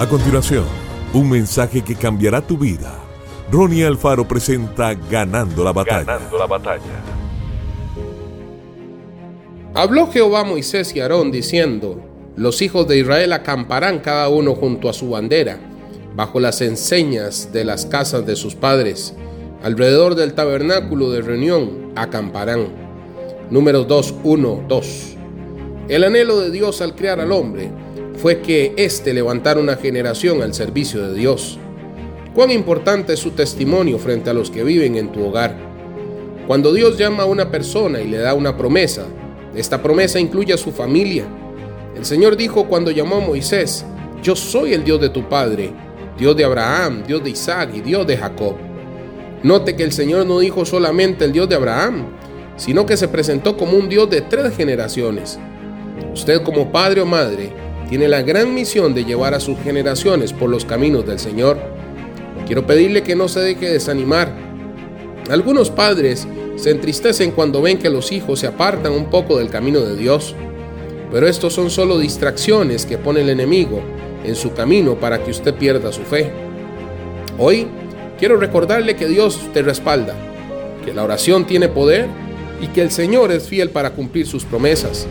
A continuación, un mensaje que cambiará tu vida. Ronnie Alfaro presenta Ganando la batalla. Ganando la batalla. Habló Jehová a Moisés y Aarón diciendo, los hijos de Israel acamparán cada uno junto a su bandera, bajo las enseñas de las casas de sus padres, alrededor del tabernáculo de reunión acamparán. Números 2, 1, 2. El anhelo de Dios al crear al hombre fue que éste levantara una generación al servicio de Dios. Cuán importante es su testimonio frente a los que viven en tu hogar. Cuando Dios llama a una persona y le da una promesa, esta promesa incluye a su familia. El Señor dijo cuando llamó a Moisés, yo soy el Dios de tu padre, Dios de Abraham, Dios de Isaac y Dios de Jacob. Note que el Señor no dijo solamente el Dios de Abraham, sino que se presentó como un Dios de tres generaciones. Usted como padre o madre tiene la gran misión de llevar a sus generaciones por los caminos del Señor. Quiero pedirle que no se deje desanimar. Algunos padres se entristecen cuando ven que los hijos se apartan un poco del camino de Dios, pero estos son solo distracciones que pone el enemigo en su camino para que usted pierda su fe. Hoy quiero recordarle que Dios te respalda, que la oración tiene poder y que el Señor es fiel para cumplir sus promesas.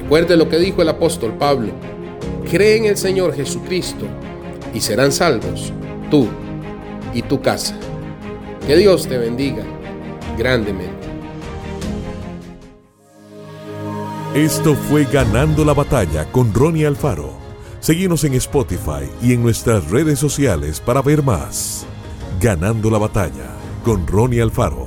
Recuerde lo que dijo el apóstol Pablo, cree en el Señor Jesucristo y serán salvos tú y tu casa. Que Dios te bendiga grandemente. Esto fue Ganando la batalla con Ronnie Alfaro. Seguimos en Spotify y en nuestras redes sociales para ver más. Ganando la batalla con Ronnie Alfaro.